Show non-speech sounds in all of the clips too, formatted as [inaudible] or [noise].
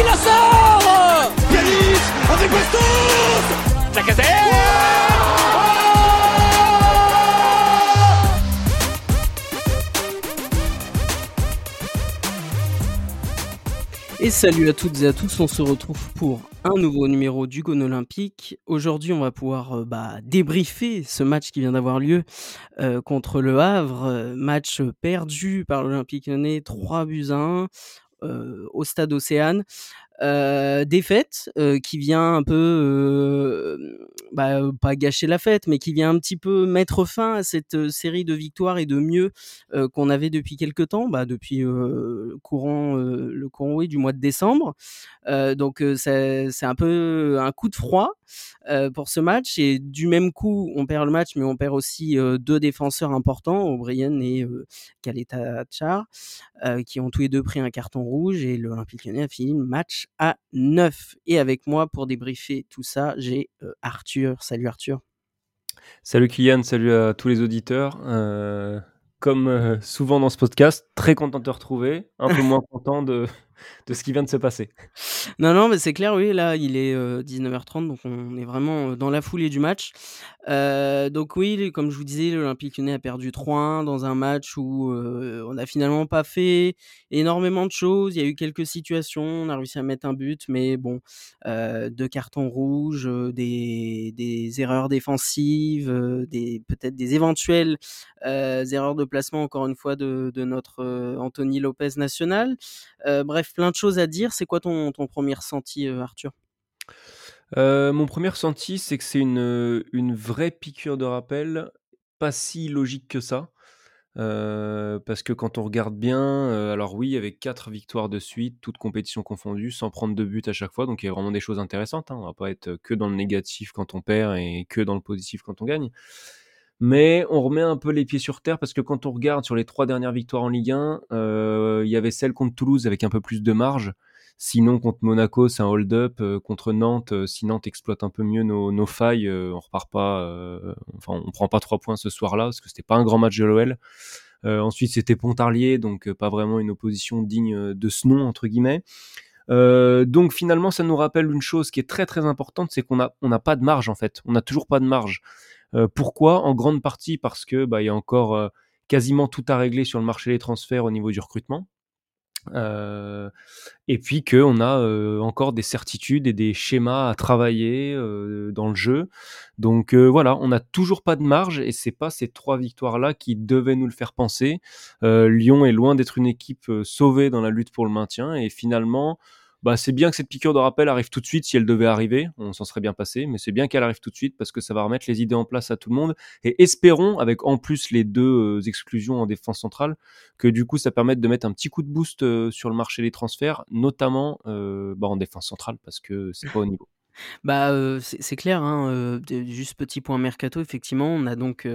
qui la sort Yanis avec Bastos La Et salut à toutes et à tous, on se retrouve pour un nouveau numéro du Gone Olympique. Aujourd'hui, on va pouvoir euh, bah, débriefer ce match qui vient d'avoir lieu euh, contre le Havre, euh, match perdu par l'Olympique Lyonnais 3 buts à 1 au stade Océane. Euh, défaite euh, qui vient un peu, euh, bah, pas gâcher la fête, mais qui vient un petit peu mettre fin à cette série de victoires et de mieux qu'on avait depuis quelques temps, bah, depuis courant, le courant oui, du mois de décembre. donc c'est un peu un coup de froid pour ce match et du même coup on perd le match, mais on perd aussi deux défenseurs importants, O'Brien et Kaleta Char, qui ont tous les deux pris un carton rouge et l'Olympique Lyonnais a fini le match à 9. Et avec moi pour débriefer tout ça, j'ai euh, Arthur. Salut Arthur. Salut Kylian, salut à tous les auditeurs. Euh, comme euh, souvent dans ce podcast, très content de te retrouver, un peu [laughs] moins content de, de ce qui vient de se passer. Non, non, mais c'est clair, oui, là, il est 19h30, donc on est vraiment dans la foulée du match. donc oui, comme je vous disais, l'Olympique Lyonnais a perdu 3-1 dans un match où on n'a finalement pas fait énormément de choses. Il y a eu quelques situations, on a réussi à mettre un but, mais bon, deux cartons rouges, des, des erreurs défensives, des peut-être des éventuelles erreurs de placement, encore une fois, de, de notre Anthony Lopez national. bref, plein de choses à dire. C'est quoi ton, ton premier ressenti, euh, Arthur? Euh, Mon premier ressenti, c'est que c'est une, euh, une vraie piqûre de rappel, pas si logique que ça. parce que quand on regarde bien, alors oui, avec quatre victoires de suite, toutes compétitions confondues, sans prendre de but à chaque fois, donc il y a vraiment des choses intéressantes. Hein. On va pas être que dans le négatif quand on perd et que dans le positif quand on gagne. Mais on remet un peu les pieds sur terre parce que quand on regarde sur les trois dernières victoires en Ligue 1, euh, il y avait celle contre Toulouse avec un peu plus de marge. Sinon, contre Monaco, c'est un hold-up. Euh, contre Nantes, euh, si Nantes exploite un peu mieux nos, failles, on repart pas. enfin, on prend pas trois points ce soir-là parce que c'était pas un grand match de l'OL. ensuite, c'était Pontarlier, donc pas vraiment une opposition digne de ce nom entre guillemets. donc finalement, ça nous rappelle une chose qui est très très importante, c'est qu'on n'a on pas de marge en fait. On n'a toujours pas de marge. Euh, pourquoi? En grande partie parce que bah, il y a encore euh, quasiment tout à régler sur le marché des transferts au niveau du recrutement. Euh, et puis qu'on a encore des certitudes et des schémas à travailler dans le jeu. Donc voilà, on n'a toujours pas de marge et c'est pas ces trois victoires là qui devaient nous le faire penser. Lyon est loin d'être une équipe sauvée dans la lutte pour le maintien et finalement bah, c'est bien que cette piqûre de rappel arrive tout de suite si elle devait arriver, on s'en serait bien passé, mais c'est bien qu'elle arrive tout de suite parce que ça va remettre les idées en place à tout le monde. Et espérons, avec en plus les deux euh, exclusions en défense centrale, que du coup ça permette de mettre un petit coup de boost euh, sur le marché des transferts, notamment euh, bah, en défense centrale parce que c'est pas au niveau. Bah, c'est clair, hein, juste petit point mercato, effectivement, on a donc,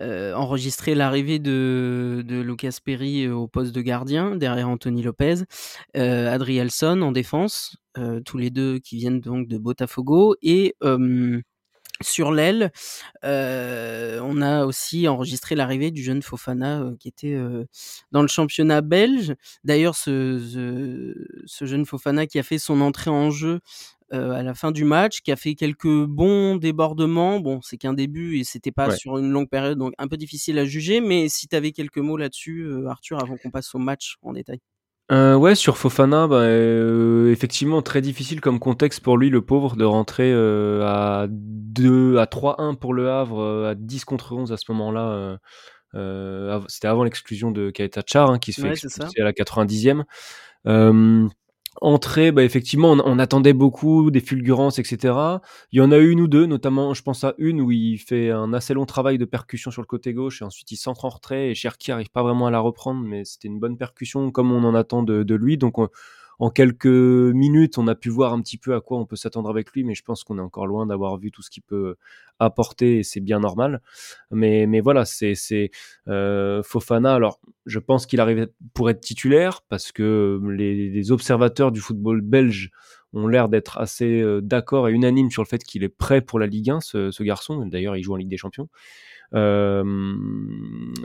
enregistré l'arrivée de de Lucas Perry, au poste de gardien, derrière Anthony Lopez, Adrielson en défense, tous les deux qui viennent donc de Botafogo et sur l'aile, on a aussi enregistré l'arrivée du jeune Fofana, qui était, dans le championnat belge. D'ailleurs ce ce jeune Fofana qui a fait son entrée en jeu, euh, à la fin du match, qui a fait quelques bons débordements. Bon, c'est qu'un début et c'était pas sur une longue période, donc un peu difficile à juger. Mais si tu avais quelques mots là-dessus, euh, Arthur, avant qu'on passe au match en détail. Euh, ouais, sur Fofana, bah, effectivement très difficile comme contexte pour lui, le pauvre, de rentrer à 2, à 3-1 pour le Havre, à 10 contre 11 à ce moment-là. C'était avant l'exclusion de Kaeta Char, hein, qui se fait expulser à la 90e. Entrée, bah effectivement, on, attendait beaucoup des fulgurances, etc. Il y en a une ou deux, notamment, je pense à une où il fait un assez long travail de percussion sur le côté gauche et ensuite il centre en retrait et Cherki arrive pas vraiment à la reprendre, mais c'était une bonne percussion comme on en attend de, de lui. Donc en quelques minutes, on a pu voir un petit peu à quoi on peut s'attendre avec lui, mais je pense qu'on est encore loin d'avoir vu tout ce qu'il peut apporter et c'est bien normal. Mais, voilà, c'est euh, Fofana. Alors, je pense qu'il arrive pour être titulaire parce que les, observateurs du football belge ont l'air d'être assez d'accord et unanimes sur le fait qu'il est prêt pour la Ligue 1, ce, ce garçon. D'ailleurs, il joue en Ligue des Champions. Euh,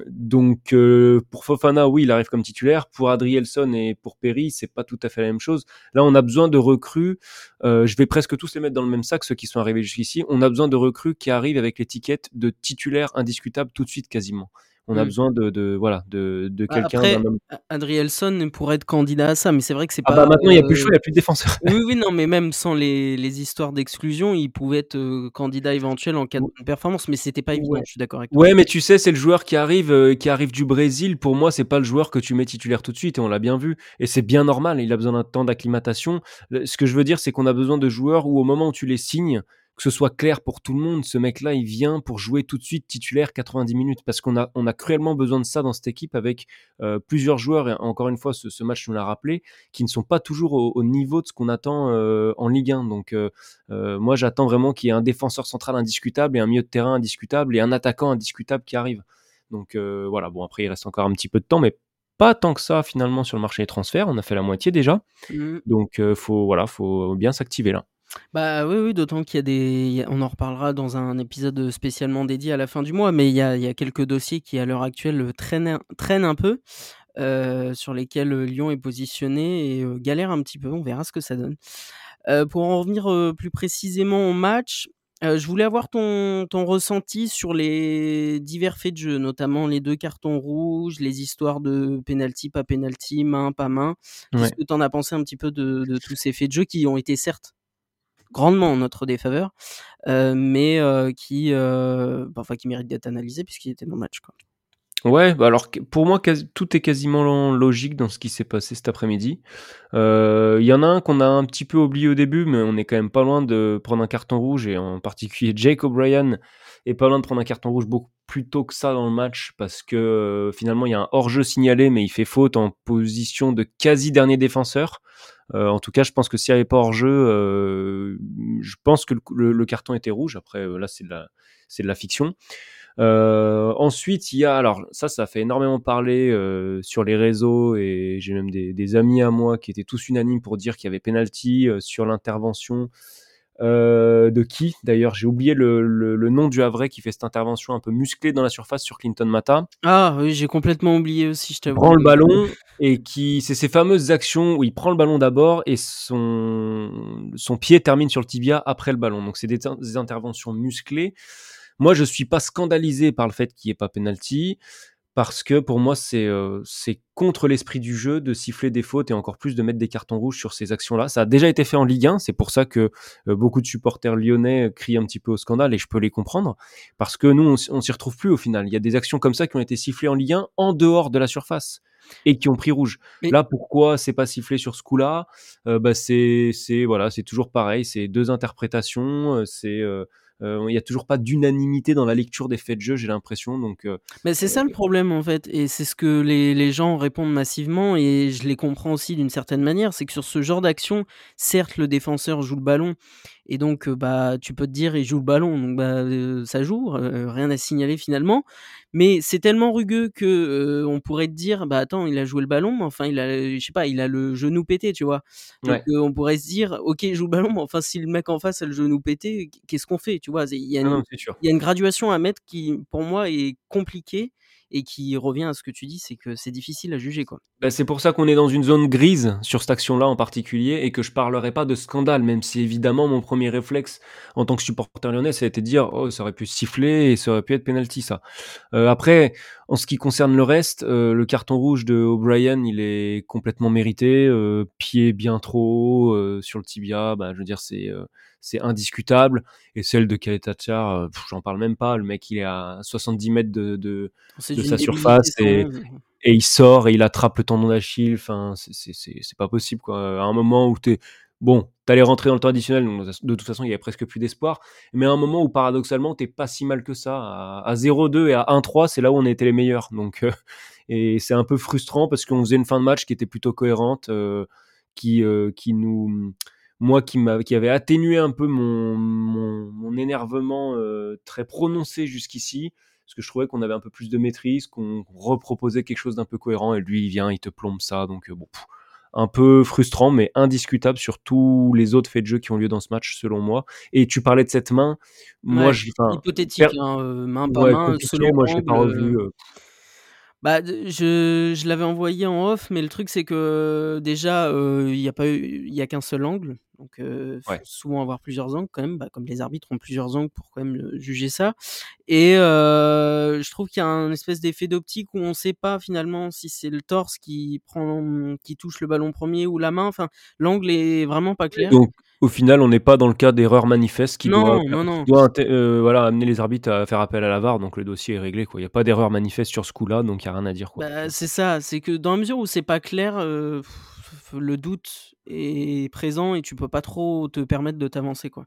donc euh, pour Fofana, oui, il arrive comme titulaire. Pour Adrielson et pour Perry, c'est pas tout à fait la même chose. Là, on a besoin de recrues. Euh, je vais presque tous les mettre dans le même sac, ceux qui sont arrivés jusqu'ici. On a besoin de recrues qui arrivent avec l'étiquette de titulaire indiscutable tout de suite quasiment. On a mmh. besoin de, de, voilà de, de bah, quelqu'un. Après, Adrielson pourrait être candidat à ça, mais c'est vrai que c'est ah pas. Bah maintenant, il n'y a plus de choix, il n'y a plus de défenseur. [laughs] oui, oui, non, mais même sans les, les histoires d'exclusion, il pouvait être candidat éventuel en cas de performance, mais c'était pas évident. Je suis d'accord avec toi. Ouais, mais tu sais, c'est le joueur qui arrive, qui arrive du Brésil. Pour moi, c'est pas le joueur que tu mets titulaire tout de suite, et on l'a bien vu. Et c'est bien normal. Il a besoin d'un temps d'acclimatation. Ce que je veux dire, c'est qu'on a besoin de joueurs où, au moment où tu les signes, que ce soit clair pour tout le monde, ce mec-là, il vient pour jouer tout de suite titulaire 90 minutes parce qu'on a, on a cruellement besoin de ça dans cette équipe avec euh, plusieurs joueurs, et encore une fois, ce, match nous l'a rappelé, qui ne sont pas toujours au, niveau de ce qu'on attend euh, en Ligue 1. Donc, euh, moi, j'attends vraiment qu'il y ait un défenseur central indiscutable et un milieu de terrain indiscutable et un attaquant indiscutable qui arrive. Donc, voilà, bon, après, il reste encore un petit peu de temps, mais pas tant que ça finalement sur le marché des transferts. On a fait la moitié déjà. Mmh. Donc, faut, voilà, faut bien s'activer là. Bah, oui, oui, d'autant qu'il y a des on en reparlera dans un épisode, spécialement dédié à la fin du mois, mais il y a il y a quelques dossiers qui, à l'heure actuelle, traînent traînent un peu, euh, sur lesquels, Lyon est positionné et galère un petit peu. On verra ce que ça donne. pour en revenir, plus précisément au match, je voulais avoir ton ton ressenti sur les divers faits de jeu, notamment les deux cartons rouges, les histoires de penalty, pas penalty, main, pas main. Qu'est-ce que tu en as pensé un petit peu de de tous ces faits de jeu qui ont été certes grandement en notre défaveur, euh, mais euh, qui, euh, bah, qui mérite d'être analysé puisqu'il était le match. Ouais, bah alors pour moi, tout est quasiment logique dans ce qui s'est passé cet après-midi. Il y en a un qu'on a un petit peu oublié au début, mais on est quand même pas loin de prendre un carton rouge, et en particulier Jake O'Brien est pas loin de prendre un carton rouge beaucoup plus tôt que ça dans le match, parce que finalement il y a un hors-jeu signalé, mais il fait faute en position de quasi dernier défenseur. Euh, en tout cas, je pense que s'il n'y avait pas hors-jeu, euh, je pense que le, carton était rouge. Après, euh, là, c'est de la, c'est de la fiction. ensuite, il y a, alors ça, ça fait énormément parler sur les réseaux et j'ai même des, des, amis à moi qui étaient tous unanimes pour dire qu'il y avait penalty sur l'intervention de qui? D'ailleurs, j'ai oublié le, nom du Havre qui fait cette intervention un peu musclée dans la surface sur Clinton Mata. Ah oui, j'ai complètement oublié aussi, je t'avoue. Prend le ballon et qui, c'est ces fameuses actions où il prend le ballon d'abord et son, son pied termine sur le tibia après le ballon. Donc c'est des, interventions musclées. Moi, je suis pas scandalisé par le fait qu'il n'y ait pas penalty parce que pour moi, euh, c'est contre l'esprit du jeu de siffler des fautes et encore plus de mettre des cartons rouges sur ces actions-là. Ça a déjà été fait en Ligue 1, c'est pour ça que euh, beaucoup de supporters lyonnais crient un petit peu au scandale et je peux les comprendre, parce que nous, on, s'y retrouve plus au final. Il y a des actions comme ça qui ont été sifflées en Ligue 1 en dehors de la surface et qui ont pris rouge. Là, pourquoi c'est pas sifflé sur ce coup-là? Euh, bah, c'est voilà, c'est toujours pareil, c'est deux interprétations, c'est euh, il n'y a toujours pas d'unanimité dans la lecture des faits de jeu, j'ai l'impression. Donc, euh, Mais c'est ça le problème en fait, et c'est ce que les, les, gens répondent massivement, et je les comprends aussi d'une certaine manière, c'est que sur ce genre d'action, certes le défenseur joue le ballon, et donc bah tu peux te dire il joue le ballon, donc bah ça joue, rien à signaler finalement. Mais c'est tellement rugueux que on pourrait te dire bah attends il a joué le ballon, mais enfin il a je sais pas il a le genou pété tu vois. Donc on pourrait se dire ok il joue le ballon, mais enfin si le mec en face a le genou pété, qu'est-ce qu'on fait tu vois? Il y a une, il y a une graduation à mettre qui pour moi est compliquée et qui revient à ce que tu dis, c'est que c'est difficile à juger. quoi. Bah, c'est pour ça qu'on est dans une zone grise sur cette action-là en particulier et que je parlerai pas de scandale, même si évidemment mon premier réflexe en tant que supporter lyonnais, ça a été de dire oh ça aurait pu siffler et ça aurait pu être penalty ça. Euh, après, en ce qui concerne le reste, euh, le carton rouge de O'Brien, il est complètement mérité, euh, pied bien trop haut sur le tibia, bah, je veux dire c'est c'est indiscutable. Et celle de Kaletachar, euh, j'en parle même pas. Le mec, il est à 70 mètres de, de, sa surface et, et, il sort et il attrape le tendon d'Achille. Enfin, c'est pas possible, quoi. À un moment où t'es, bon, t'allais rentrer dans le temps additionnel, donc de toute façon, il y avait presque plus d'espoir. Mais à un moment où, paradoxalement, t'es pas si mal que ça. À, 0-2 et à 1-3, c'est là où on était les meilleurs. Donc, euh, [laughs] et c'est un peu frustrant parce qu'on faisait une fin de match qui était plutôt cohérente, euh, qui, qui nous moi qui, qui avait atténué un peu mon, mon, énervement euh, très prononcé jusqu'ici, parce que je trouvais qu'on avait un peu plus de maîtrise, qu'on reproposait quelque chose d'un peu cohérent, et lui il vient, il te plombe ça, donc euh, bon, un peu frustrant, mais indiscutable sur tous les autres faits de jeu qui ont lieu dans ce match, selon moi. Et tu parlais de cette main, moi, je, enfin, hypothétique, per- hein, heu, main par ouais, main, selon moi, je l'ai pas revu. euh, Bah, je je l'avais envoyé en off, mais le truc, c'est que déjà, heu, il y a pas il y a qu'un seul angle, donc faut ouais. souvent avoir plusieurs angles quand même, bah, comme les arbitres ont plusieurs angles pour quand même, juger ça et je trouve qu'il y a un espèce d'effet d'optique où on sait pas finalement si c'est le torse qui prend qui touche le ballon premier ou la main, enfin, l'angle est vraiment pas clair. Donc, au final, on n'est pas dans le cas d'erreur manifeste qui doit, Non, qui doit euh, voilà, amener les arbitres à faire appel à la VAR, donc le dossier est réglé. quoi. Il n'y a pas d'erreur manifeste sur ce coup-là, donc il n'y a rien à dire. Bah, c'est ça, c'est que dans la mesure où c'est pas clair, heu, le doute est présent et tu peux pas trop te permettre de t'avancer, quoi.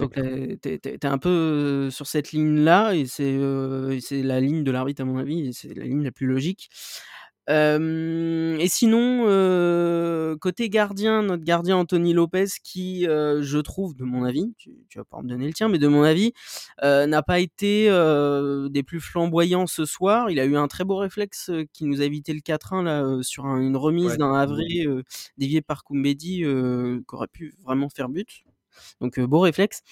Donc heu, tu es un peu, sur cette ligne-là et c'est, heu, et c'est la ligne de l'arbitre à mon avis et c'est la ligne la plus logique. Et sinon, côté gardien, notre gardien Anthony Lopez qui, je trouve, de mon avis, tu tu vas pas me donner le tien, mais de mon avis, n'a pas été, des plus flamboyants ce soir. Il a eu un très beau réflexe, qui nous a évité le 4-1 là, sur un une remise Ouais. d'un Havré, heu, dévié par Koumbedi, qui aurait pu vraiment faire but. Donc beau réflexe.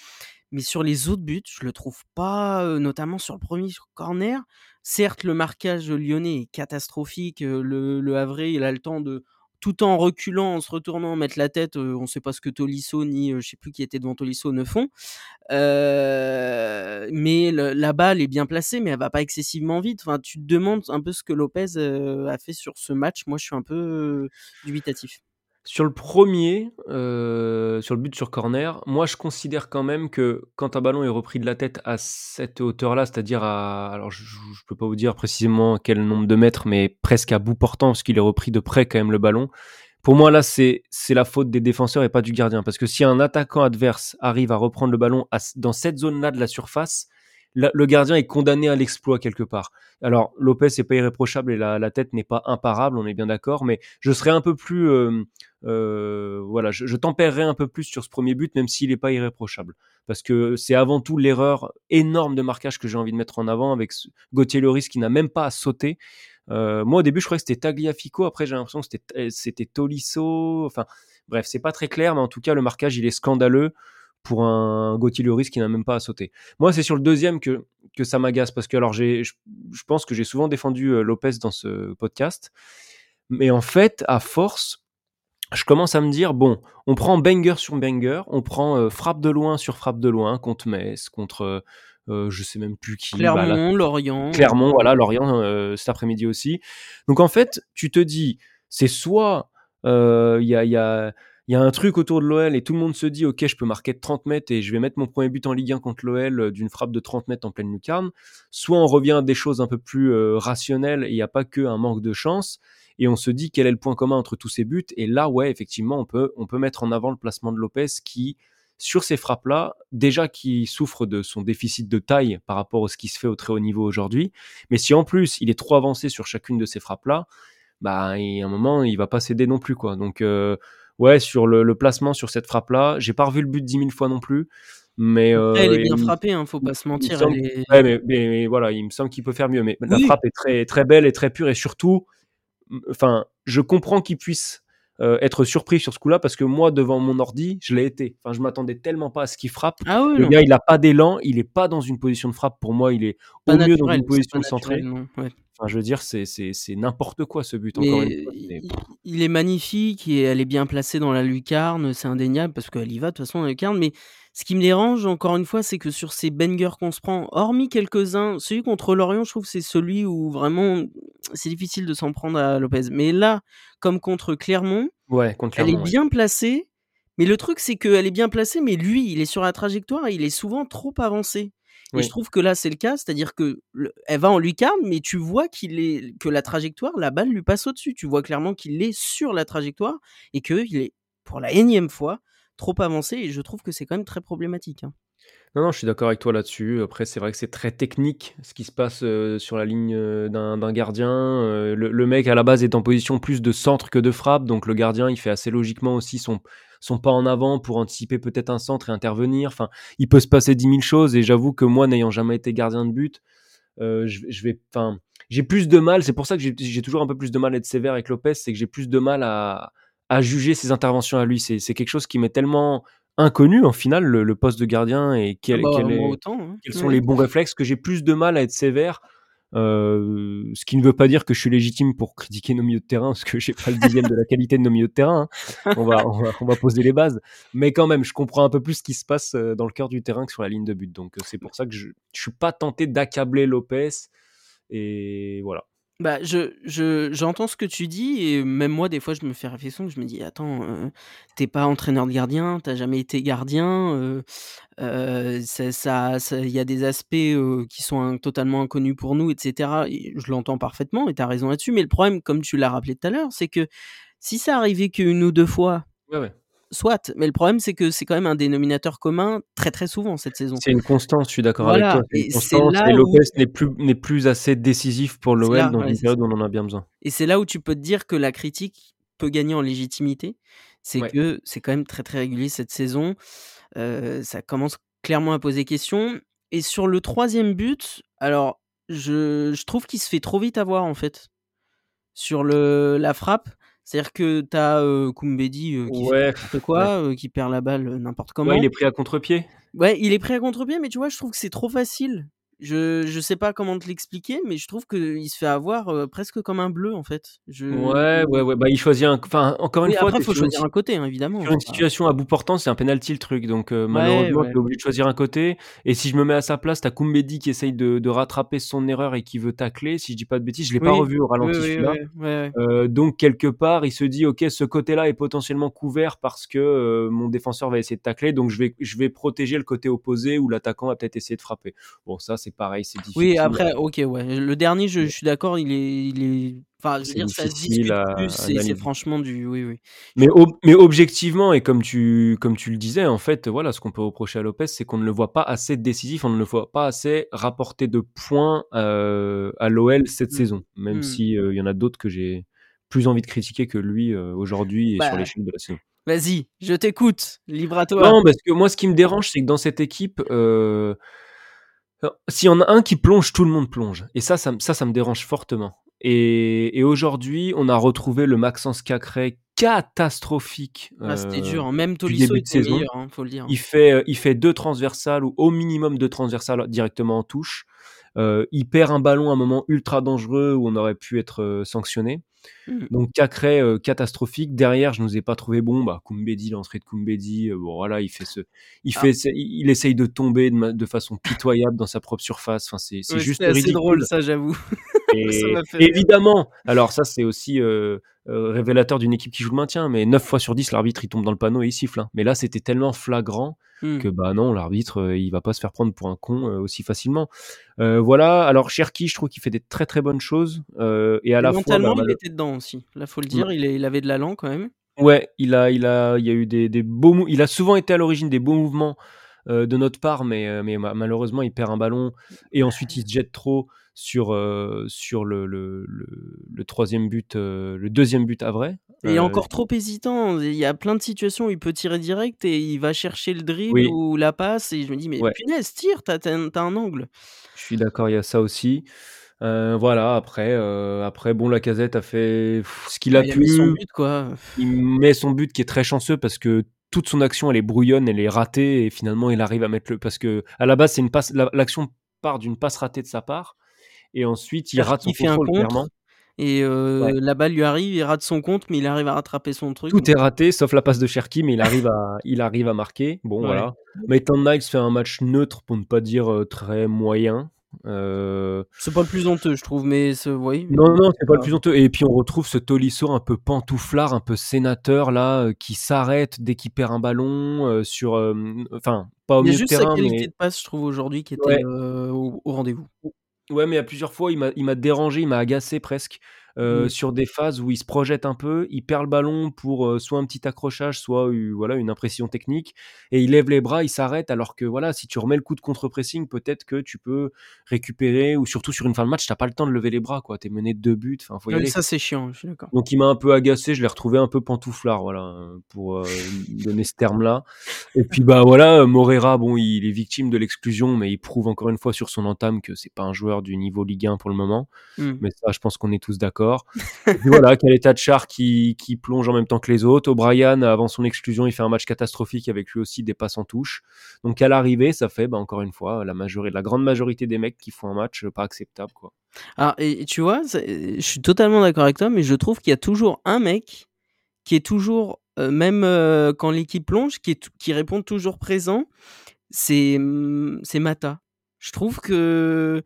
Mais sur les autres buts, je le trouve pas, notamment sur le premier corner. Certes, le marquage lyonnais est catastrophique, le Havrais, il a le temps de tout en reculant, en se retournant, mettre la tête, on sait pas ce que Tolisso ni, heu, je sais plus qui était devant Tolisso ne font. Mais la balle est bien placée, mais elle va pas excessivement vite. Enfin, tu te demandes un peu ce que Lopez, a fait sur ce match. Moi, je suis un peu, dubitatif. Sur le premier, heu, sur le but sur corner, moi je considère quand même que quand un ballon est repris de la tête à cette hauteur-là, c'est-à-dire à alors je je peux pas vous dire précisément quel nombre de mètres, mais presque à bout portant parce qu'il est repris de près quand même le ballon. Pour moi là, c'est la faute des défenseurs et pas du gardien. Parce que si un attaquant adverse arrive à reprendre le ballon dans cette zone-là de la surface, le gardien est condamné à l'exploit quelque part. Alors Lopez est pas irréprochable et la tête n'est pas imparable, on est bien d'accord, mais je serais un peu plus, hem euh, voilà, je, je un peu plus sur ce premier but, même s'il n'est pas irréprochable. Parce que c'est avant tout l'erreur énorme de marquage que j'ai envie de mettre en avant avec Gauthier Loris qui n'a même pas à sauter. Euh, moi, au début, je croyais que c'était Tagliafico. Après, j'ai l'impression que euh, c'était Tolisso. Enfin, bref, c'est pas très clair, mais en tout cas, le marquage, il est scandaleux pour un Gauthier Loris qui n'a même pas à sauter. Moi, c'est sur le deuxième que, que ça m'agace. Parce que, alors, j'ai, je, je pense que j'ai souvent défendu euh, Lopez dans ce podcast. Mais en fait, à force, je commence à me dire bon, on prend banger sur banger, on prend euh, frappe de loin sur frappe de loin contre Metz, contre euh, euh, je sais même plus qui, bah, là, Clermont, Lorient. Clermont, voilà, Lorient euh, cet après-midi aussi. Donc en fait, tu te dis, c'est soit il y, a, y, a, y a un truc autour de l'OL et tout le monde se dit, ok, je peux marquer de 30 mètres et je vais mettre mon premier but en Ligue 1 contre l'OL euh, d'une frappe de 30 mètres en pleine lucarne. Soit on revient à des choses un peu plus euh, rationnelles et il n'y a pas que un manque de chance et on se dit quel est le point commun entre tous ces buts. Et là, ouais, effectivement, on peut, on peut mettre en avant le placement de Lopez qui, sur ces frappes-là, déjà qui souffre de son déficit de taille par rapport à ce qui se fait au très haut niveau aujourd'hui, mais si en plus il est trop avancé sur chacune de ces frappes-là, bah, il y a un moment, il va pas céder non plus, quoi. Donc, euh, ouais, sur le, le, placement sur cette frappe-là, j'ai pas revu le but dix mille fois non plus. Mais elle euh, est bien il, frappée, hein, faut pas se mentir. semble, Elle est... ouais, mais, mais, mais, voilà, il me semble qu'il peut faire mieux. Mais la frappe est très, très belle et très pure et surtout, enfin, je comprends qu'il puisse euh, être surpris sur ce coup-là parce que moi, devant mon ordi, je l'ai été. Enfin, je m'attendais tellement pas à ce qu'il frappe. Ah oui, le non. gars, il a pas d'élan, il est pas dans une position de frappe. Pour moi, il est pas au mieux dans une position centrée. naturel, non. Ouais. Enfin, je veux dire, c'est n'importe quoi ce but. Encore une fois, il, il, est magnifique et elle est bien placée dans la lucarne, c'est indéniable parce qu'elle y va de toute façon dans la lucarne. Mais ce qui me dérange, encore une fois, c'est que sur ces bangers qu'on se prend, hormis quelques-uns, celui contre Lorient, je trouve c'est celui où vraiment c'est difficile de s'en prendre à Lopez. Mais là, comme contre Clermont, ouais, contre Clermont elle est bien placée. Mais le truc, c'est qu'elle est bien placée, mais lui, il est sur la trajectoire et il est souvent trop avancé. Et Oui. je trouve que là, c'est le cas, c'est-à-dire que le- elle va en lucarne, mais tu vois qu'il est que la trajectoire, la balle lui passe au-dessus. Tu vois clairement qu'il est sur la trajectoire et qu'il est pour la énième fois trop avancé. Et je trouve que c'est quand même très problématique. hein. Non, non, je suis d'accord avec toi là-dessus. Après, c'est vrai que c'est très technique ce qui se passe euh, sur la ligne euh, d'un gardien. Euh, le, mec, à la base, est en position plus de centre que de frappe. Donc, le gardien, il fait assez logiquement aussi son, pas en avant pour anticiper peut-être un centre et intervenir. Enfin, il peut se passer 10 000 choses. Et j'avoue que moi, n'ayant jamais été gardien de but, je, vais. Enfin, j'ai plus de mal. C'est pour ça que j'ai toujours un peu plus de mal à être sévère avec Lopez. C'est que j'ai plus de mal à, à juger ses interventions à lui. C'est c'est quelque chose qui m'est tellement inconnu en finale, le le poste de gardien et Ah quel bah, quel moi est autant, hein. quels sont Ouais. les bons réflexes, que j'ai plus de mal à être sévère. Heu, ce qui ne veut pas dire que je suis légitime pour critiquer nos milieux de terrain, parce que j'ai pas le 10e de la qualité de nos milieux de terrain, hein. On va on va on va poser les bases. Mais quand même, je comprends un peu plus ce qui se passe, heu, dans le cœur du terrain que sur la ligne de but. Donc, heu, c'est pour ça que je je suis pas tenté d'accabler Lopez et voilà. Bah, je je j'entends ce que tu dis et même moi, des fois, je me fais réflexion, je me dis: «Attends, heu, tu es pas entraîneur de gardien, tu as jamais été gardien, heu heu, ça ça il y a des aspects, qui sont totalement inconnus pour nous et cetera» et je l'entends parfaitement et tu as raison là-dessus. Mais le problème, comme tu l'as rappelé tout à l'heure, c'est que si ça arrivait qu'1 ou 2 fois. Soit, mais le problème, c'est que c'est quand même un dénominateur commun très, très souvent cette saison. C'est une constance, je suis d'accord avec toi, c'est une et constance et où Lopez n'est plus n'est plus assez décisif pour l'OL dans ouais, une période où on en a bien besoin. et c'est là où tu peux te dire que la critique peut gagner en légitimité. C'est Ouais. que c'est quand même très, très régulier cette saison. Heu, ça commence clairement à poser question et sur le 3e but, alors je je trouve qu'il se fait trop vite avoir, en fait, sur le la frappe. C'est-à-dire que tu as, Koumbedi, qui fait Ouais, [laughs] quoi, qui perd la balle, n'importe Ouais, il comment. est pris à contre-pied? Ouais, il est pris à contre-pied, mais tu vois, je trouve que c'est trop facile. Je je sais pas comment te l'expliquer, mais je trouve qu'il se fait avoir, presque comme un bleu, en fait. Je Ouais, ouais, ouais, bah, il choisit un enfin, encore une Oui, fois, après, tu il faut choisir si un côté, hein, évidemment, sur une situation à bout portant, c'est un penalty le truc, donc heu, Ouais, malheureusement, tu ouais. es obligé de choisir un côté et si je me mets à sa place, tu as Koumbedi qui essaye de de rattraper son erreur et qui veut tacler, si je dis pas de bêtises. Je l'ai pas revu au ralenti oui, celui-là. ouais, ouais, ouais. Donc quelque part, il se dit: «OK, ce côté-là est potentiellement couvert parce que, mon défenseur va essayer de tacler, donc je vais je vais protéger le côté opposé où l'attaquant va peut-être essayer de frapper». Bon, ça, c'est pareil, c'est Oui, difficile après, à OK, ouais, le dernier, je je suis d'accord, il est il est enfin, je veux c'est dire, ça se discute à plus c'est franchement du oui, oui. Mais ob mais objectivement et comme tu comme tu le disais, en fait, voilà, ce qu'on peut reprocher à Lopez, c'est qu'on ne le voit pas assez décisif, on ne le voit pas assez rapporter de points, heu, à l'OL cette Mmh. saison. Même Mmh. si, heu, il y en a d'autres que j'ai plus envie de critiquer que lui, heu, aujourd'hui et sur Bah, l'échelle de la saison. vas-y, je t'écoute, libre à toi. Non, parce que moi, ce qui me dérange, c'est que dans cette équipe, s'il y en a un qui plonge, tout le monde plonge et ça ça me ça ça me dérange fortement et et aujourd'hui, on a retrouvé le Maxence Cacré catastrophique, Ah, c'était dur, hein, même Tolisso était saison. meilleur, hein, faut le dire. Il fait, heu, il fait 2 transversales ou au minimum 2 transversales directement en touche. Heu, il perd un ballon à un moment ultra dangereux où on aurait pu être, heu, sanctionné. Mmh. Donc Cacré, heu, catastrophique. Derrière, je nous ai pas trouvé bon, bah, Koumbedi, l'entrée de Koumbedi, heu, bon voilà, il fait ce il Ah. fait ce il essaye de tomber de ma de façon pitoyable dans sa propre surface. Enfin, c'est c'est Ouais, juste drôle ça, j'avoue. [laughs] [laughs] Et évidemment, alors ça, c'est aussi, heu heu, révélateur d'une équipe qui joue le maintien, mais 9 fois sur 10, l'arbitre, il tombe dans le panneau et il siffle, hein. Mais là, c'était tellement flagrant Mmh. que, bah, non, l'arbitre, heu, il va pas se faire prendre pour un con, aussi facilement. Voilà, alors Cherki, je trouve qu'il fait des très, très bonnes choses, et à Et la fois, bah, mentalement, il était dedans aussi. Là, faut le Mmh. dire, il est il avait de l'allant quand même. Ouais, il a il a il y a eu des des beaux il a souvent été à l'origine des beaux mouvements, de notre part, mais mais ma malheureusement, il perd un ballon et ensuite il se jette trop sur, heu, sur le le le le 3e but, heu, le 2e but havrais. Et Heu encore trop hésitant. Il y a plein de situations où il peut tirer direct et il va chercher le dribble Oui. ou la passe et je me dis: «Mais Ouais. punaise, tire, tu as tu as un angle». Je suis d'accord, il y a ça aussi. Voilà, après, après bon, Lacazette a fait ce qu'il a il a mis son pu. but, quoi. Il met son but qui est très chanceux parce que toute son action, elle est brouillonne, elle est ratée et finalement, il arrive à mettre le parce qu'à la base, c'est une passe la l'action part d'une passe ratée de sa part et ensuite il rate son fait un clairement. contre et Ouais. la balle lui arrive, il rate son contre, mais il arrive à rattraper son truc, Tout donc est raté sauf la passe de Cherki, mais il arrive à [laughs] il arrive à marquer. Bon, Ouais. voilà. Maitland-Niles fait un match neutre pour ne pas dire, heu, très moyen. Heu C'est pas le plus honteux, je trouve, mais ce oui, Non, non, c'est pas le plus honteux et puis on retrouve ce Tolisso un peu pantouflard, un peu sénateur là, heu, qui s'arrête dès qu'il perd un ballon, sur, enfin, pas au Il y a milieu de juste sa terrain, qualité mais de passe, je trouve, aujourd'hui qui était, Ouais. heu, au au rendez-vous. Ouais, mais à plusieurs fois, il m'a il m'a dérangé, il m'a agacé presque, Mmh. sur des phases où il se projette un peu, il perd le ballon pour, soit un petit accrochage, soit voilà, une imprécision technique et il lève les bras, il s'arrête alors que voilà, si tu remets le coup de contre-pressing, peut-être que tu peux récupérer ou surtout sur une fin de match, tu as pas le temps de lever les bras, quoi. Tu es mené de 2 buts, enfin, faut y Oui, aller. ça, c'est chiant, je suis d'accord. Donc il m'a un peu agacé, je l'ai retrouvé un peu pantouflard, voilà, pour, donner ce terme-là et puis, bah, voilà, heu, Moreira, bon, il est victime de l'exclusion, mais il prouve encore une fois sur son entame que c'est pas un joueur du niveau Ligue 1 pour le moment. Mmh. Mais ça, je pense qu'on est tous d'accord. Voilà, Kaleta Char qui, qui plonge en même temps que les autres. O'Brien, avant son exclusion, il fait un match catastrophique avec lui aussi des passes en touche. Donc à l'arrivée, ça fait, bah, encore une fois, la, majorité, la grande majorité des mecs qui font un match pas acceptable. Quoi. Alors, tu vois, je suis totalement d'accord avec toi, mais je trouve qu'il y a toujours un mec qui est toujours, euh, même euh, quand l'équipe plonge, qui, qui répond toujours présent, c'est c'est Mata. Je trouve que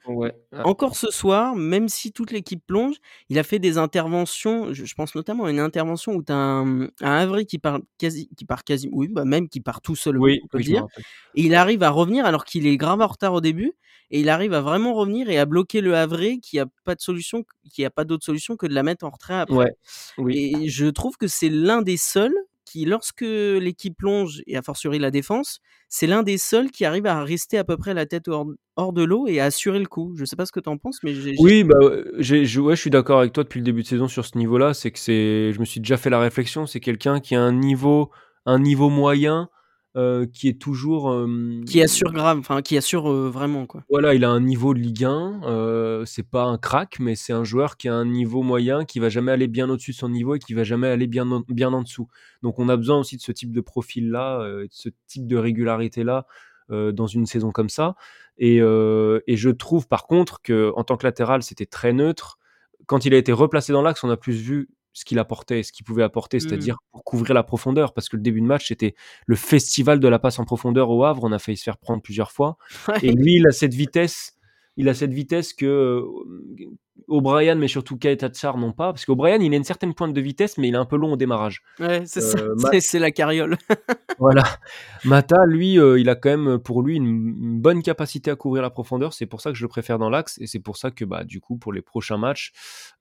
encore ce soir, même si toute l'équipe plonge, il a fait des interventions. Je, pense notamment à une intervention où tu as un, un qui part quasi, qui part quasi, oui, bah même qui part tout seul, oui, on peut dire. Et il arrive à revenir alors qu'il est grave en retard au début, et il arrive à vraiment revenir et à bloquer le Havre qui a pas de solution, qui a pas d'autre solution que de la mettre en retrait après. Et je trouve que c'est l'un des seuls qui, lorsque l'équipe plonge, et a fortiori la défense, c'est l'un des seuls qui arrive à rester à peu près la tête hors, de l'eau et à assurer le coup. Je sais pas ce que tu en penses, mais. Oui, bah, j'ai, je suis d'accord avec toi depuis le début de saison sur ce niveau-là. C'est que c'est, je me suis déjà fait la réflexion, c'est quelqu'un qui a un niveau, un niveau moyen euh, qui est toujours. qui assure grave, enfin qui assure vraiment quoi. Voilà, il a un niveau de Ligue 1. Euh, c'est pas un crack, mais c'est un joueur qui a un niveau moyen, qui va jamais aller bien au-dessus de son niveau et qui va jamais aller bien en, bien en dessous. Donc on a besoin aussi de ce type de profil-là, euh, de ce type de régularité-là dans une saison comme ça. Et, et, je trouve par contre que en tant que latéral, c'était très neutre. Quand il a été replacé dans l'axe, on a plus vu ce qu'il apportait, ce qu'il pouvait apporter, mmh. c'est-à-dire pour couvrir la profondeur, parce que le début de match, c'était le festival de la passe en profondeur au Havre, on a failli se faire prendre plusieurs fois. [laughs] Et lui, il a cette vitesse, il a cette vitesse que euh, O'Brien, mais surtout Kaetatsar n'ont pas, parce qu'O'Brien, il a une certaine pointe de vitesse, mais il est un peu long au démarrage. Ouais, c'est ça, [laughs] euh, c'est la carriole. [laughs] voilà. Mata, lui, euh, il a quand même pour lui une, bonne capacité à couvrir la profondeur, c'est pour ça que je le préfère dans l'axe, et c'est pour ça que, bah, du coup, pour les prochains matchs,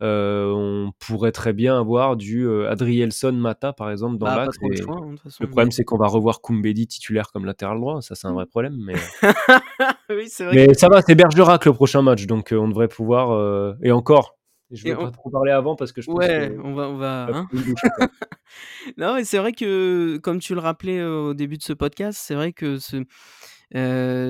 euh, on pourrait très bien avoir du Adrielson Mata, par exemple, dans bah, l'axe. Hein, le problème, c'est qu'on va revoir Kumbedi titulaire comme latéral droit, ça, c'est un vrai problème, mais. [laughs] oui, vrai mais ça va, c'est Bergerac le prochain match, donc on devrait pouvoir. Et encore, je vais pas trop parler avant parce que je pense ouais, on va, on va. Hein. [laughs] non, mais c'est vrai que, comme tu le rappelais au début de ce podcast, c'est vrai que ce,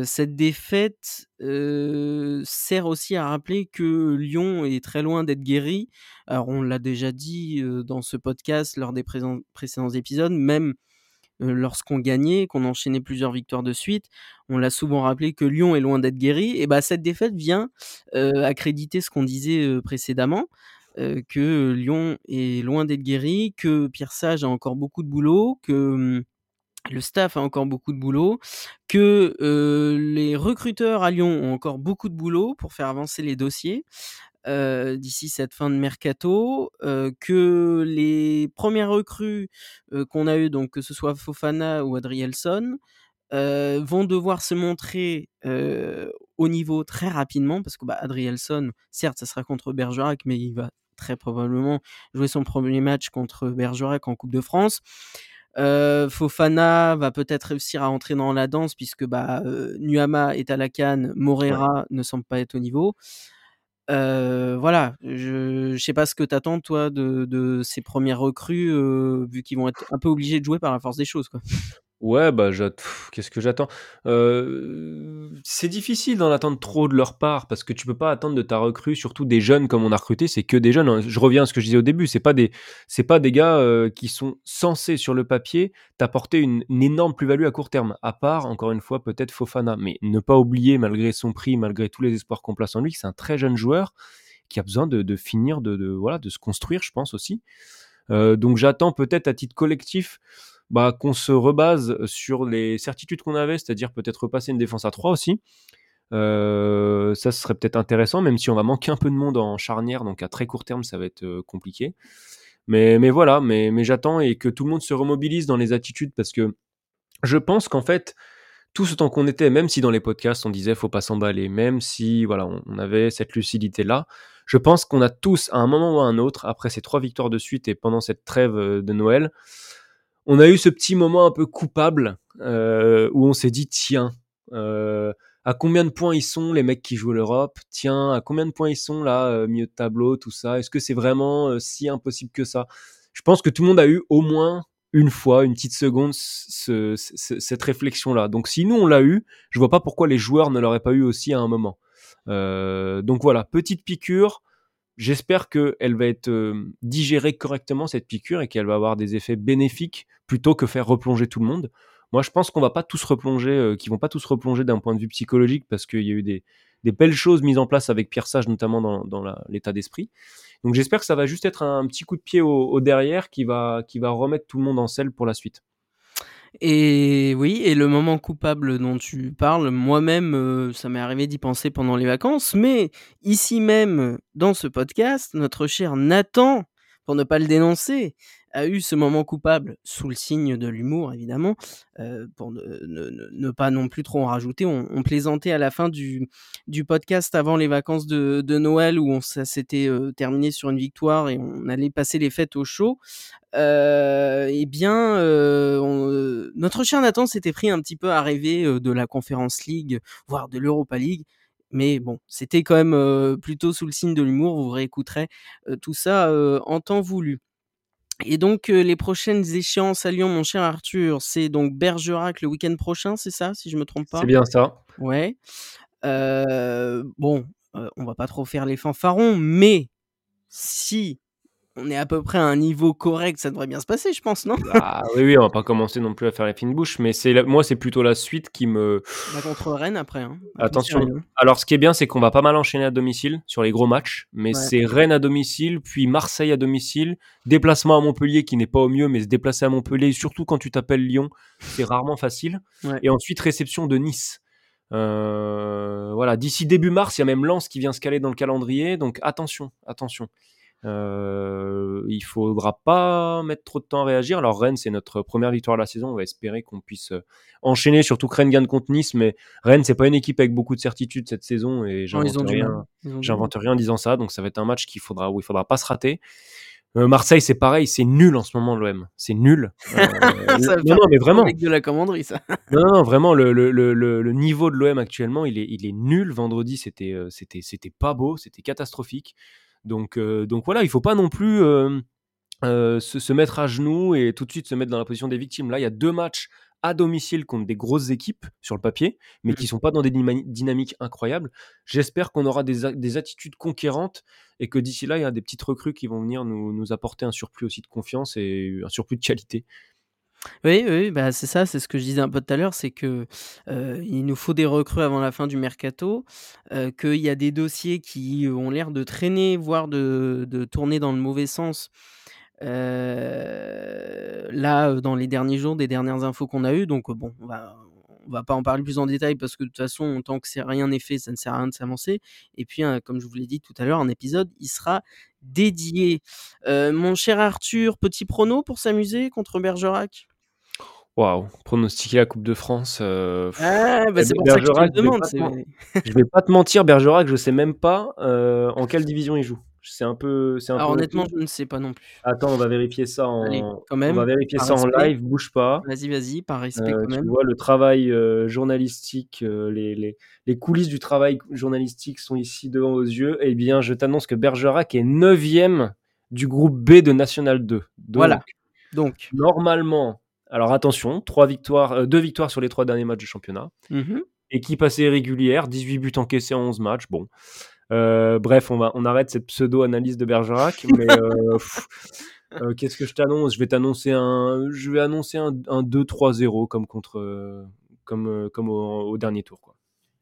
cette défaite sert aussi à rappeler que Lyon est très loin d'être guéri. Alors, on l'a déjà dit dans ce podcast lors des précédents épisodes, même lorsqu'on gagnait, qu'on enchaînait plusieurs victoires de suite. On l'a souvent rappelé que Lyon est loin d'être guéri. Et bah, cette défaite vient accréditer ce qu'on disait précédemment. que Lyon est loin d'être guéri, que Pierre Sage a encore beaucoup de boulot, que mmh, le staff a encore beaucoup de boulot, que les recruteurs à Lyon ont encore beaucoup de boulot pour faire avancer les dossiers, d'ici cette fin de mercato, que les premières recrues qu'on a eues, donc que ce soit Fofana ou Adrielson, vont devoir se montrer au niveau très rapidement, parce que bah, Adrielson, certes, ça sera contre Bergerac, mais il va très probablement jouer son premier match contre Bergerac en Coupe de France. Fofana va peut-être réussir à entrer dans la danse puisque bah, Nuama est à la canne, Morera ne semble pas être au niveau voilà, je ne sais pas ce que tu attends toi de ces premières recrues, vu qu'ils vont être un peu obligés de jouer par la force des choses, quoi. Ouais, bah, qu'est-ce que j'attends? c'est difficile d'en attendre trop de leur part parce que tu peux pas attendre de ta recrue, surtout des jeunes comme on a recruté, c'est que des jeunes, hein. Je reviens à ce que je disais au début, c'est pas des c'est pas des gars, qui sont censés sur le papier t'apporter une énorme plus-value à court terme, à part encore une fois peut-être Fofana. Mais ne pas oublier malgré son prix, malgré tous les espoirs qu'on place en lui, que c'est un très jeune joueur qui a besoin de finir de voilà, de se construire, je pense aussi. donc j'attends peut-être à titre collectif bah, qu'on se rebase sur les certitudes qu'on avait, c'est-à-dire peut-être repasser une défense à 3 aussi. Euh, ça serait peut-être intéressant, même si on va manquer un peu de monde en charnière, donc à très court terme, ça va être euh, compliqué. Mais, mais voilà, mais, mais j'attends et que tout le monde se remobilise dans les attitudes parce que je pense qu'en fait, tout ce temps qu'on était, même si dans les podcasts on disait faut pas s'emballer, même si voilà on, avait cette lucidité là, je pense qu'on a tous à un moment ou à un autre, après ces trois victoires de suite et pendant cette trêve euh, de Noël, on a eu ce petit moment un peu coupable euh, où on s'est dit tiens, euh, à combien de points ils sont les mecs qui jouent l'Europe? Tiens, à combien de points ils sont là, euh, milieu de tableau, tout ça? Est-ce que c'est vraiment si impossible que ça? Je pense que tout le monde a eu au moins une fois, une petite seconde, cette réflexion-là. Donc si nous on l'a eu, je vois pas pourquoi les joueurs ne l'auraient pas eu aussi à un moment. donc voilà, petite piqûre, j'espère qu'elle va être euh, digérée correctement, cette piqûre, et qu'elle va avoir des effets bénéfiques plutôt que faire replonger tout le monde. Moi, je pense qu'on va pas tous replonger, euh, qu'ils vont pas tous replonger d'un point de vue psychologique parce qu'il y a eu des, belles choses mises en place avec Pierre Sage, notamment dans, dans l'état d'esprit. Donc j'espère que ça va juste être un, petit coup de pied au, au, derrière qui va, qui va remettre tout le monde en selle pour la suite. Et oui, et le moment coupable dont tu parles, moi-même, euh, ça m'est arrivé d'y penser pendant les vacances, mais ici même, dans ce podcast, notre cher Nathan, pour ne pas le dénoncer, a eu ce moment coupable sous le signe de l'humour, évidemment, euh, pour ne, pas non plus trop en rajouter. On, plaisantait à la fin du, du podcast avant les vacances de, de Noël où on, ça s'était euh, terminé sur une victoire et on allait passer les fêtes au chaud. Euh, eh bien, euh, notre cher Nathan s'était pris un petit peu à rêver de la Conference League, voire de l'Europa League. Mais bon, c'était quand même plutôt sous le signe de l'humour. Vous réécouterez tout ça en temps voulu. Et donc, euh, les prochaines échéances à Lyon, mon cher Arthur, c'est donc Bergerac le week-end prochain, c'est ça, si je me trompe pas? C'est bien ça. Ouais. Euh, bon, euh, on va pas trop faire les fanfarons, mais si on est à peu près à un niveau correct, ça devrait bien se passer, je pense, non? Ah oui, oui, on va pas commencer non plus à faire les fines bouches, mais c'est la... moi, c'est plutôt la suite qui me. Bah, contre Rennes après. Hein. Attention. Alors, ce qui est bien, c'est qu'on va pas mal enchaîner à domicile sur les gros matchs, mais ouais. c'est Rennes à domicile, puis Marseille à domicile, déplacement à Montpellier qui n'est pas au mieux, mais se déplacer à Montpellier, surtout quand tu t'appelles Lyon, c'est rarement facile. Ouais. Et ensuite, réception de Nice. Euh, voilà, d'ici début mars, il y a même Lens qui vient se caler dans le calendrier, donc attention, attention. Euh, il faudra pas mettre trop de temps à réagir. Alors Rennes, c'est notre première victoire de la saison. On va espérer qu'on puisse euh, enchaîner, surtout que Rennes gagne contre Nice. Mais Rennes, c'est pas une équipe avec beaucoup de certitude cette saison et j'invente rien. J'invente rien en disant ça. Donc ça va être un match qu'il faudra où il faudra pas se rater. Euh, Marseille, c'est pareil, c'est nul en ce moment l'OM. C'est nul. Euh, [laughs] non, non, mais vraiment. Avec de la commanderie, ça. non, non, vraiment, le, le, le, le niveau de l'OM actuellement, il est, il est nul. Vendredi, c'était, c'était, c'était pas beau, c'était catastrophique. Donc, euh, donc voilà, il faut pas non plus euh, euh, se, se, mettre à genoux et tout de suite se mettre dans la position des victimes. Là, il y a deux matchs à domicile contre des grosses équipes sur le papier, mais mmh. qui sont pas dans des dynamiques incroyables. J'espère qu'on aura des, des, attitudes conquérantes et que d'ici là, il y a des petites recrues qui vont venir nous, nous apporter un surplus aussi de confiance et un surplus de qualité. Oui, oui, bah c'est ça, c'est ce que je disais un peu tout à l'heure, c'est que euh, il nous faut des recrues avant la fin du mercato, euh, qu'il y a des dossiers qui ont l'air de traîner, voire de, de, tourner dans le mauvais sens. Euh, là, dans les derniers jours, des dernières infos qu'on a eues, donc bon, on va, va pas en parler plus en détail parce que de toute façon, tant que c'est rien n'est fait, ça ne sert à rien de s'avancer. Et puis, comme je vous l'ai dit tout à l'heure, un épisode, il sera dédié. Mon cher Arthur, petit prono pour s'amuser contre Bergerac? Waouh, pronostiquer la Coupe de France. Euh, ah, bah c'est pour Bergerac, ça que je demande. Je vais, [laughs] je vais pas te mentir, Bergerac, je sais même pas euh, en quelle division il joue. C'est un peu. Un Alors peu honnêtement, je ne sais pas non plus. Attends, on va vérifier ça en. Allez, quand même, on va vérifier ça respect. en live, bouge pas. Vas-y, vas-y, par respect Euh, quand tu même. vois, le travail euh, journalistique, les, les, les coulisses du travail journalistique sont ici devant vos yeux. Eh bien, je t'annonce que Bergerac est 9 du groupe B de National 2. Donc, Voilà. Donc, Normalement, alors attention, trois victoires, euh, deux victoires sur les trois derniers matchs du championnat. mhm. Équipe assez régulière, 18 buts encaissés en 11 matchs. Bon. Euh, bref, on, va, on arrête cette pseudo-analyse de Bergerac. [laughs] mais euh, qu'est-ce que je t'annonce? Je vais t'annoncer un, je vais annoncer un, un 2-3-0 comme contre, comme, comme au, au dernier tour. Quoi.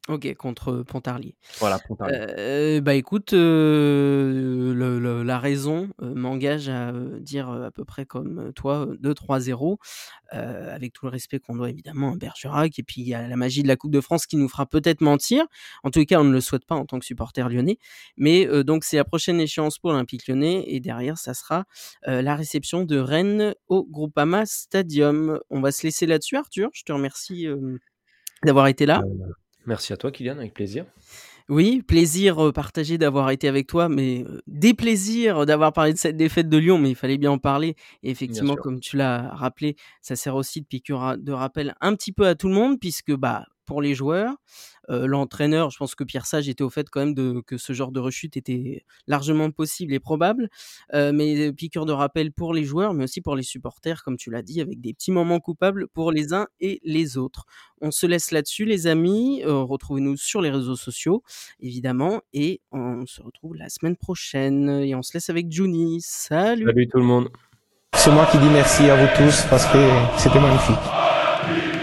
Ok, contre Pontarlier. Voilà, Pontarlier. Euh, bah écoute, euh, le- le- la raison euh, m'engage à euh, dire euh, à peu près comme euh, toi, euh, 2-3-0, euh, avec tout le respect qu'on doit évidemment à Bergerac. Et puis il y a la magie de la Coupe de France qui nous fera peut-être mentir. En tout cas, on ne le souhaite pas en tant que supporter lyonnais. Mais euh, donc c'est la prochaine échéance pour l'Olympique lyonnais. Et derrière, ça sera euh, la réception de Rennes au Groupama Stadium. On va se laisser là-dessus, Arthur. Je te remercie euh, d'avoir été là. Euh, merci à toi, Kylian, avec plaisir. Oui, plaisir euh, partagé d'avoir été avec toi, mais euh, des plaisirs d'avoir parlé de cette défaite de Lyon, mais il fallait bien en parler. Et effectivement, comme tu l'as rappelé, ça sert aussi de piqûre de rappel un petit peu à tout le monde, puisque bah pour les joueurs, l'entraîneur, je pense que Pierre Sage était au fait quand même de que ce genre de rechute était largement possible et probable. mais piqûre de rappel pour les joueurs, mais aussi pour les supporters, comme tu l'as dit, avec des petits moments coupables pour les uns et les autres. On se laisse là-dessus, les amis. Retrouvez-nous sur les réseaux sociaux, évidemment, et on se retrouve la semaine prochaine. Et on se laisse avec Juni. Salut. Salut tout le monde. C'est moi qui dis merci à vous tous parce que c'était magnifique.